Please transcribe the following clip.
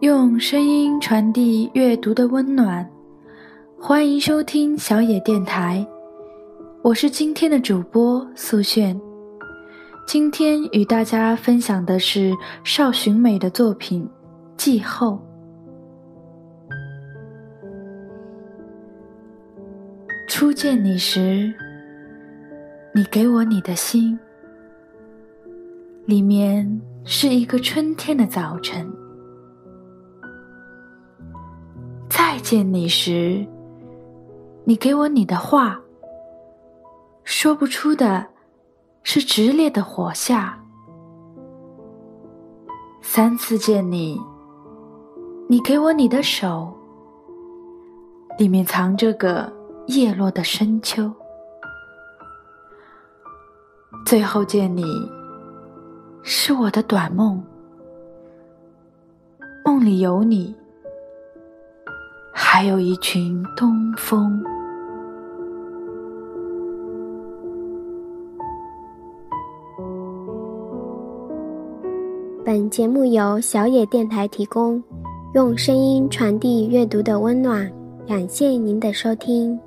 用声音传递阅读的温暖，欢迎收听小野电台，我是今天的主播素炫。今天与大家分享的是邵寻美的作品《季后》。初见你时，你给我你的心，里面是一个春天的早晨。再见你时，你给我你的话，说不出的是直烈的火下。三次见你，你给我你的手，里面藏着个叶落的深秋。最后见你，是我的短梦，梦里有你。还有一群东风。本节目由小野电台提供，用声音传递阅读的温暖。感谢您的收听。